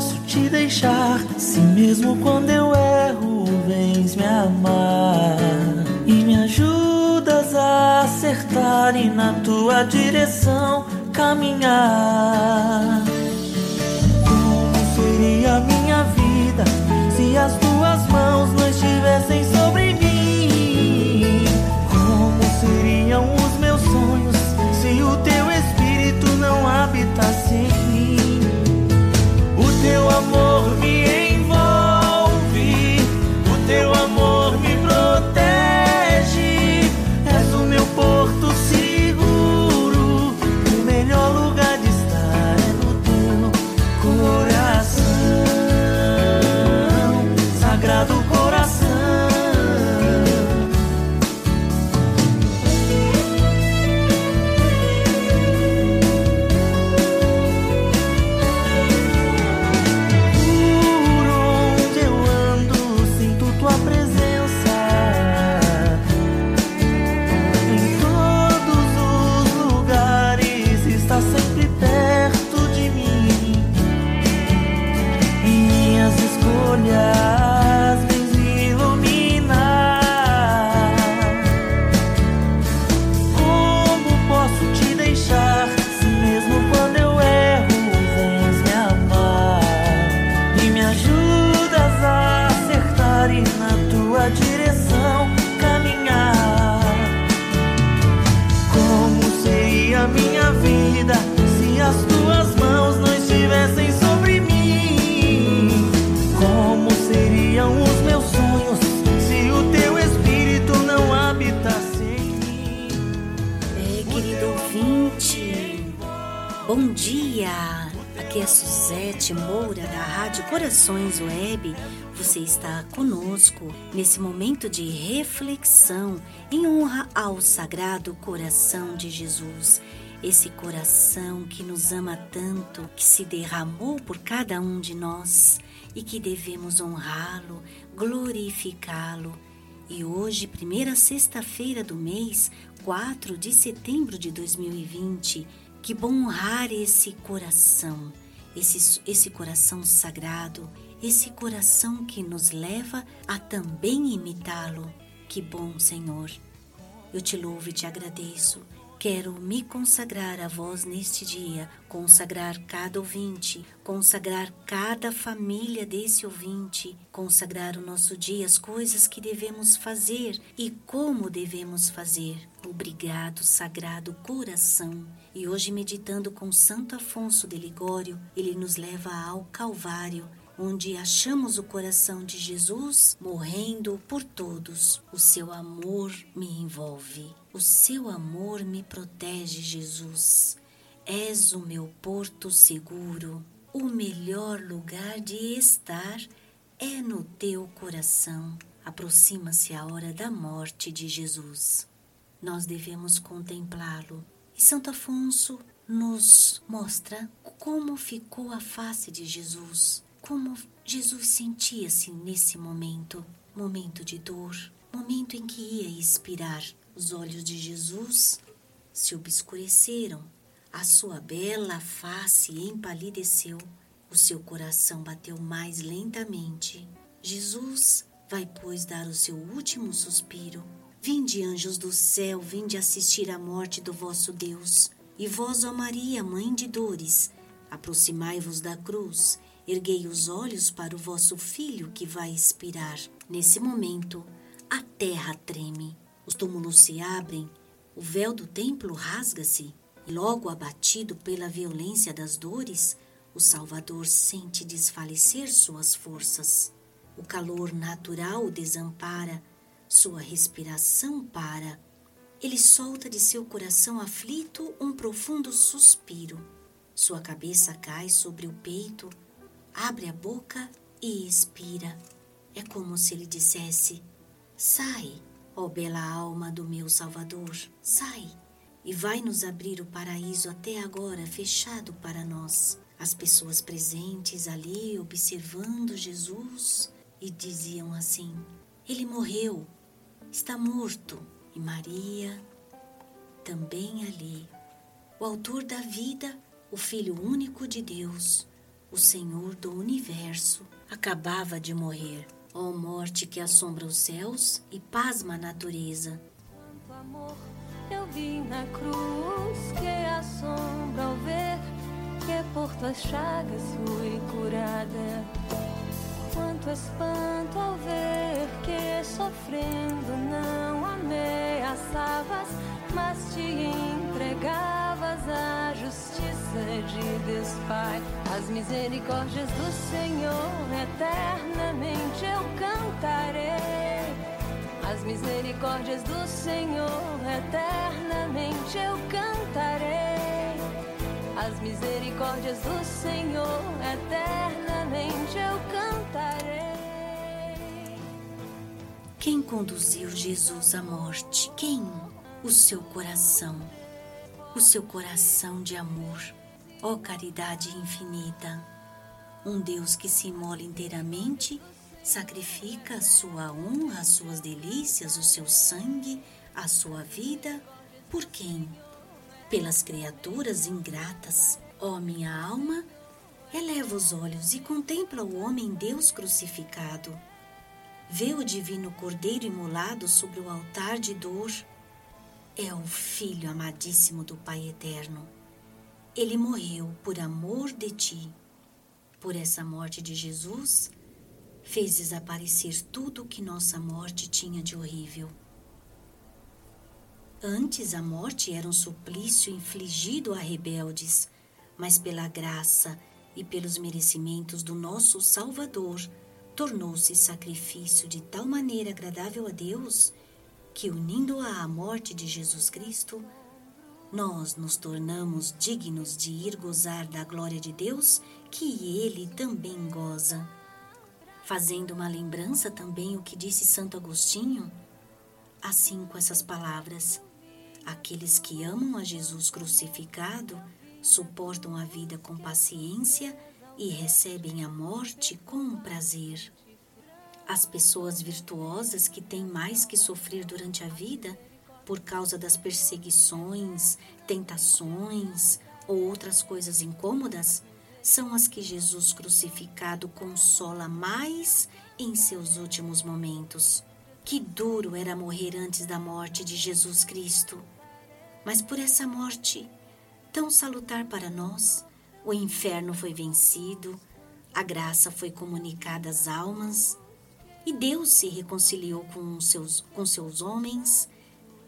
posso te deixar se mesmo quando eu erro vens me amar e me ajudas a acertar e na tua direção caminhar? Amor bom dia! Aqui é Suzete Moura da Rádio Corações Web. Você está conosco nesse momento de reflexão em honra ao Sagrado Coração de Jesus. Esse coração que nos ama tanto, que se derramou por cada um de nós e que devemos honrá-lo, glorificá-lo. E hoje, primeira sexta-feira do mês, 4 de setembro de 2020, que bom honrar esse coração, esse, esse coração sagrado, esse coração que nos leva a também imitá-lo. Que bom, Senhor. Eu te louvo e te agradeço. Quero me consagrar a vós neste dia, consagrar cada ouvinte, consagrar cada família desse ouvinte, consagrar o nosso dia, as coisas que devemos fazer e como devemos fazer. Obrigado, Sagrado Coração. E hoje, meditando com Santo Afonso de Ligório, ele nos leva ao Calvário, onde achamos o coração de Jesus morrendo por todos. O seu amor me envolve, o seu amor me protege, Jesus. És o meu porto seguro, o melhor lugar de estar é no teu coração. Aproxima-se a hora da morte de Jesus. Nós devemos contemplá-lo. E Santo Afonso nos mostra como ficou a face de Jesus como Jesus sentia-se nesse momento, momento de dor, momento em que ia expirar. Os olhos de Jesus se obscureceram, a sua bela face empalideceu, o seu coração bateu mais lentamente. Jesus vai, pois, dar o seu último suspiro. Vinde, anjos do céu, vinde assistir à morte do vosso Deus. E vós, ó Maria, mãe de dores, aproximai-vos da cruz Erguei os olhos para o vosso filho que vai expirar. Nesse momento, a terra treme, os túmulos se abrem, o véu do templo rasga-se, e logo abatido pela violência das dores, o Salvador sente desfalecer suas forças. O calor natural o desampara, sua respiração para. Ele solta de seu coração aflito um profundo suspiro. Sua cabeça cai sobre o peito, abre a boca e expira. É como se ele dissesse: Sai, ó bela alma do meu Salvador, sai, e vai nos abrir o paraíso até agora fechado para nós. As pessoas presentes ali observando Jesus e diziam assim: Ele morreu, está morto. e Maria também ali. O Autor da vida, o Filho único de Deus, o Senhor do universo, acabava de morrer. Ó oh, morte que assombra os céus e pasma a natureza. Quanto amor eu vi na cruz que assombra ao ver que por tuas chagas fui curada. Quanto espanto ao ver que sofrendo não ameaçavas, mas te entregavas à justiça de Deus Pai. As misericórdias do Senhor eternamente eu cantarei. As misericórdias do Senhor eternamente eu cantarei. As misericórdias do Senhor eternamente eu cantarei. Quem conduziu Jesus à morte? Quem? O seu coração. O seu coração de amor. Ó oh, caridade infinita. Um Deus que se imola inteiramente, sacrifica a sua honra, as suas delícias, o seu sangue, a sua vida. Por quem? pelas criaturas ingratas. Ó oh, minha alma, eleva os olhos e contempla o homem Deus crucificado. Vê o divino Cordeiro imolado sobre o altar de dor. É o Filho amadíssimo do Pai Eterno. Ele morreu por amor de ti. Por essa morte de Jesus, fez desaparecer tudo o que nossa morte tinha de horrível. Antes a morte era um suplício infligido a rebeldes, mas pela graça e pelos merecimentos do nosso Salvador, tornou-se sacrifício de tal maneira agradável a Deus que, unindo-a à morte de Jesus Cristo, nós nos tornamos dignos de ir gozar da glória de Deus que Ele também goza. Fazendo uma lembrança também o que disse Santo Agostinho, assim com essas palavras: Aqueles que amam a Jesus crucificado suportam a vida com paciência e recebem a morte com prazer. As pessoas virtuosas que têm mais que sofrer durante a vida por causa das perseguições, tentações ou outras coisas incômodas são as que Jesus crucificado consola mais em seus últimos momentos. Que duro era morrer antes da morte de Jesus Cristo. Mas por essa morte, tão salutar para nós, o inferno foi vencido, a graça foi comunicada às almas, e Deus se reconciliou com seus, com seus homens,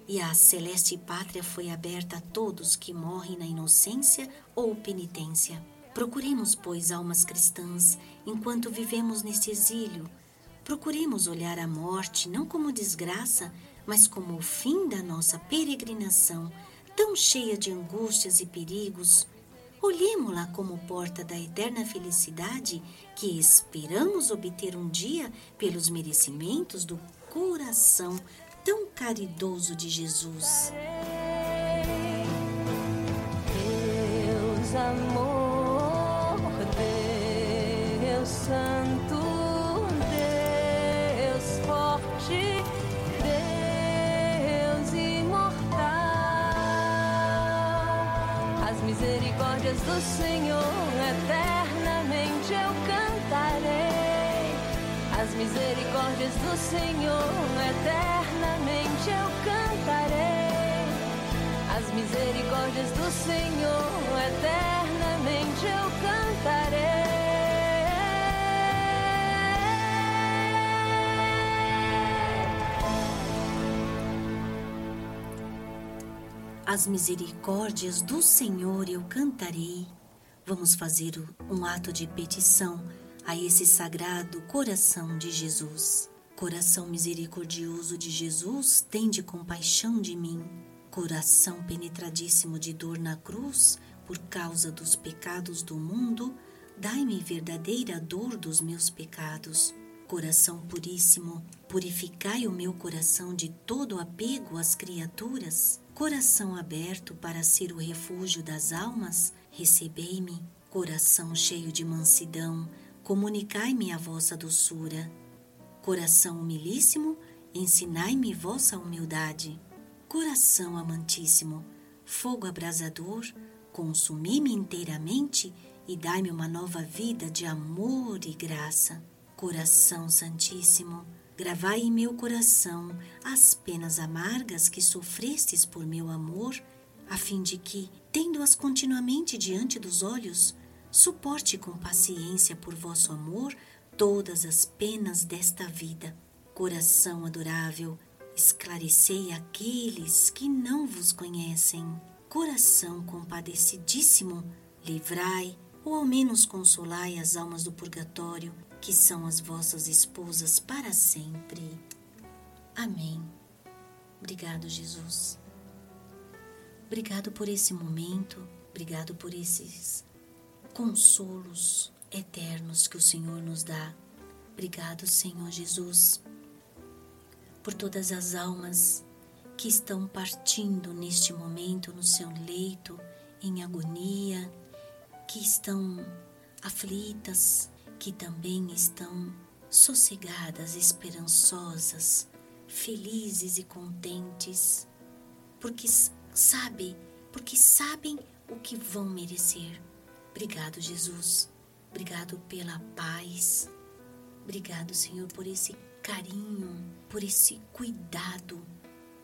e a celeste pátria foi aberta a todos que morrem na inocência ou penitência. Procuremos, pois, almas cristãs, enquanto vivemos neste exílio, Procuremos olhar a morte não como desgraça, mas como o fim da nossa peregrinação, tão cheia de angústias e perigos. Olhemo-la como porta da eterna felicidade que esperamos obter um dia pelos merecimentos do coração tão caridoso de Jesus. Deus amor, Deus. Misericórdias do Senhor eternamente eu cantarei. As misericórdias do Senhor eternamente eu cantarei. As misericórdias do Senhor eternamente eu cantarei. As misericórdias do Senhor eu cantarei. Vamos fazer um ato de petição a esse sagrado coração de Jesus. Coração misericordioso de Jesus, tende compaixão de mim. Coração penetradíssimo de dor na cruz, por causa dos pecados do mundo, dai-me verdadeira dor dos meus pecados. Coração puríssimo, purificai o meu coração de todo apego às criaturas Coração aberto para ser o refúgio das almas, recebei-me. Coração cheio de mansidão, comunicai-me a vossa doçura. Coração humilíssimo, ensinai-me vossa humildade. Coração amantíssimo, fogo abrasador, consumi-me inteiramente e dai-me uma nova vida de amor e graça. Coração Santíssimo, gravai em meu coração as penas amargas que sofrestes por meu amor, a fim de que, tendo-as continuamente diante dos olhos, suporte com paciência por vosso amor todas as penas desta vida. Coração adorável, esclarecei aqueles que não vos conhecem. Coração compadecidíssimo, livrai ou ao menos consolai as almas do purgatório, que são as vossas esposas para sempre. Amém. Obrigado, Jesus. Obrigado por esse momento, obrigado por esses consolos eternos que o Senhor nos dá. Obrigado, Senhor Jesus, por todas as almas que estão partindo neste momento no seu leito, em agonia, que estão aflitas, que também estão sossegadas, esperançosas, felizes e contentes, porque sabe, porque sabem o que vão merecer. Obrigado, Jesus. Obrigado pela paz. Obrigado, Senhor, por esse carinho, por esse cuidado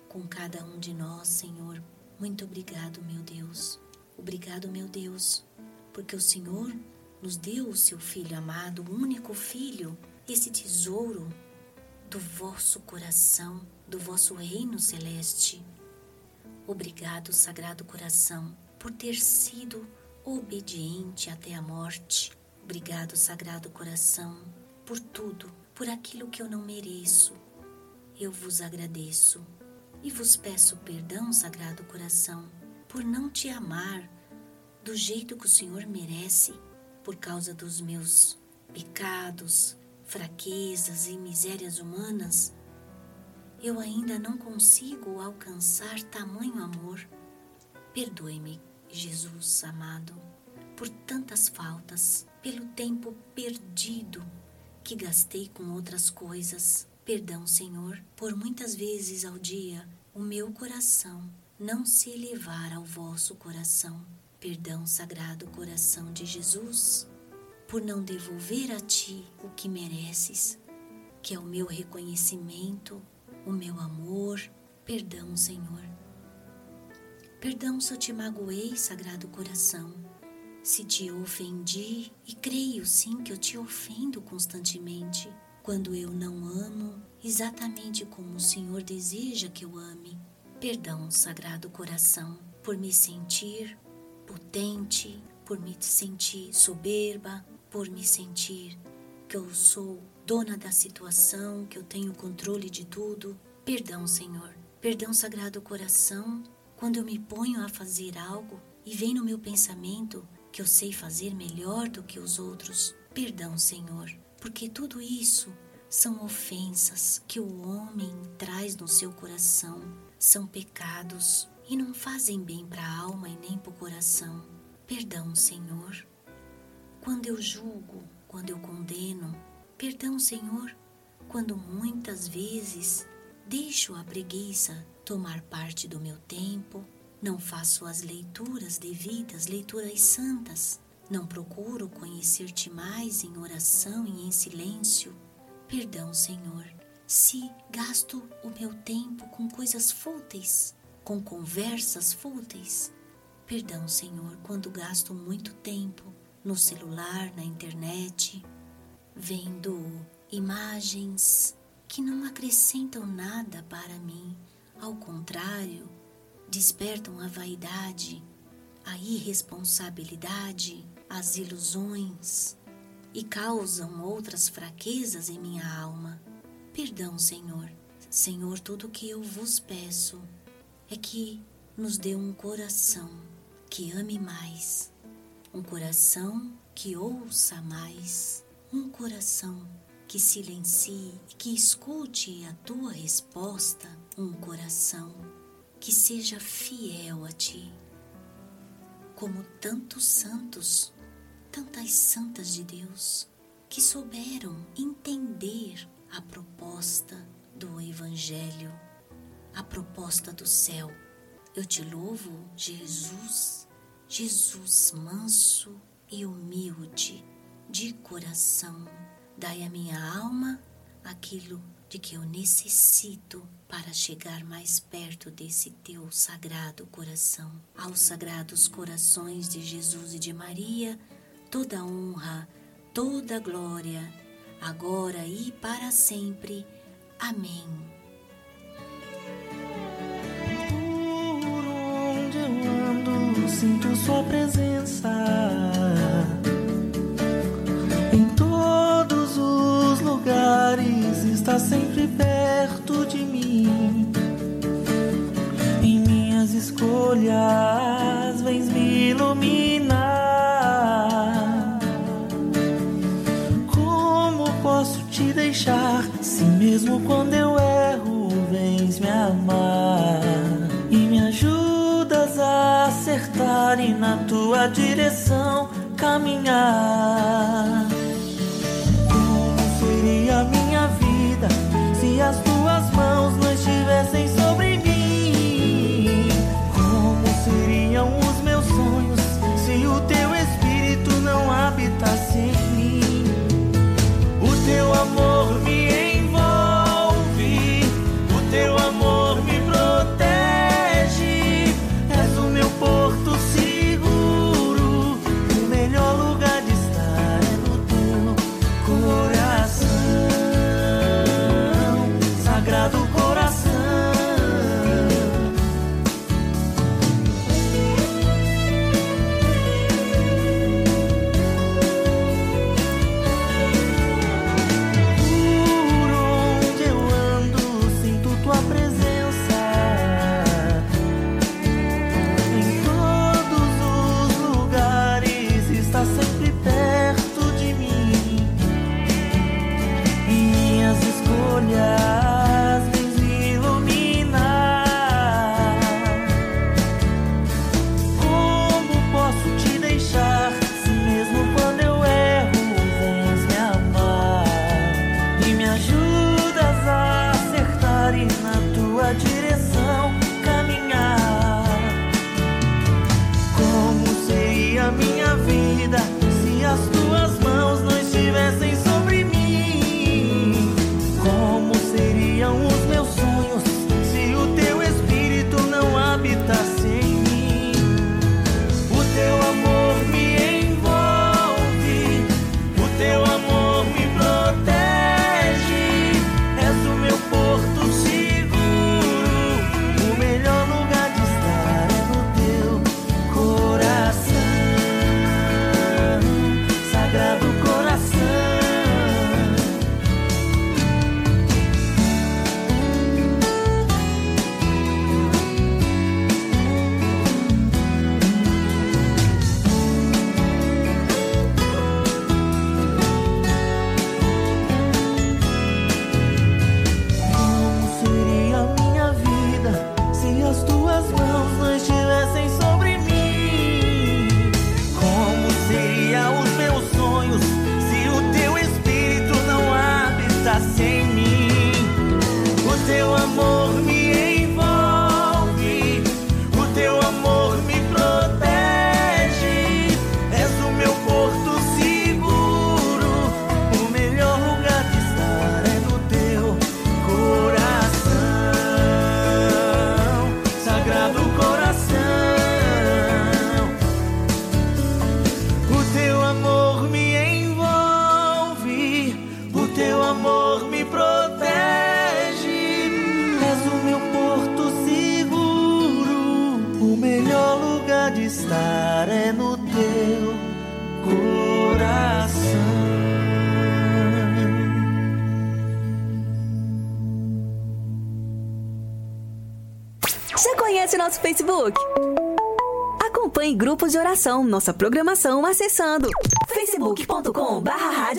com cada um de nós, Senhor. Muito obrigado, meu Deus. Obrigado, meu Deus, porque o Senhor nos deu o seu Filho amado, o único Filho, esse tesouro do vosso coração, do vosso reino celeste. Obrigado, Sagrado Coração, por ter sido obediente até a morte. Obrigado, Sagrado Coração, por tudo, por aquilo que eu não mereço. Eu vos agradeço e vos peço perdão, Sagrado Coração, por não te amar do jeito que o Senhor merece, por causa dos meus pecados, fraquezas e misérias humanas, eu ainda não consigo alcançar tamanho amor. Perdoe-me, Jesus amado, por tantas faltas, pelo tempo perdido que gastei com outras coisas. Perdão, Senhor, por muitas vezes ao dia o meu coração não se elevar ao vosso coração Perdão, Sagrado Coração de Jesus, por não devolver a Ti o que mereces, que é o meu reconhecimento, o meu amor. Perdão, Senhor. Perdão se eu te magoei, Sagrado Coração, se te ofendi, e creio sim que eu te ofendo constantemente quando eu não amo exatamente como o Senhor deseja que eu ame. Perdão, Sagrado Coração, por me sentir potente, por me sentir soberba, por me sentir que eu sou dona da situação, que eu tenho controle de tudo. Perdão, Senhor. Perdão, Sagrado Coração, quando eu me ponho a fazer algo e vem no meu pensamento que eu sei fazer melhor do que os outros. Perdão, Senhor, porque tudo isso são ofensas que o homem traz no seu coração, são pecados e não fazem bem para a alma e nem para o coração. Perdão, Senhor. Quando eu julgo, quando eu condeno, perdão, Senhor, quando muitas vezes deixo a preguiça tomar parte do meu tempo, não faço as leituras devidas, leituras santas, não procuro conhecer-te mais em oração e em silêncio. Perdão, Senhor, se gasto o meu tempo com coisas fúteis, com conversas fúteis. Perdão, Senhor, quando gasto muito tempo no celular, na internet, vendo imagens que não acrescentam nada para mim, ao contrário, despertam a vaidade, a irresponsabilidade, as ilusões e causam outras fraquezas em minha alma. Perdão, Senhor. Senhor, tudo que eu vos peço é que nos dê um coração que ame mais, um coração que ouça mais, um coração que silencie e que escute a tua resposta, um coração que seja fiel a ti. Como tantos santos, tantas santas de Deus que souberam entender a proposta do Evangelho a proposta do céu. Eu te louvo, Jesus, Jesus manso e humilde de coração. Dai à minha alma aquilo de que eu necessito para chegar mais perto desse teu sagrado coração. Aos sagrados corações de Jesus e de Maria, toda honra, toda glória, agora e para sempre. Amém. sinto sua presença em todos os lugares, está sempre perto de mim. Em minhas escolhas, vens me iluminar. Como posso te deixar, se mesmo quando eu erro, vens me amar? e na tua direção caminhar. yeah. nosso Facebook. Acompanhe grupos de oração, nossa programação acessando facebook.com/barra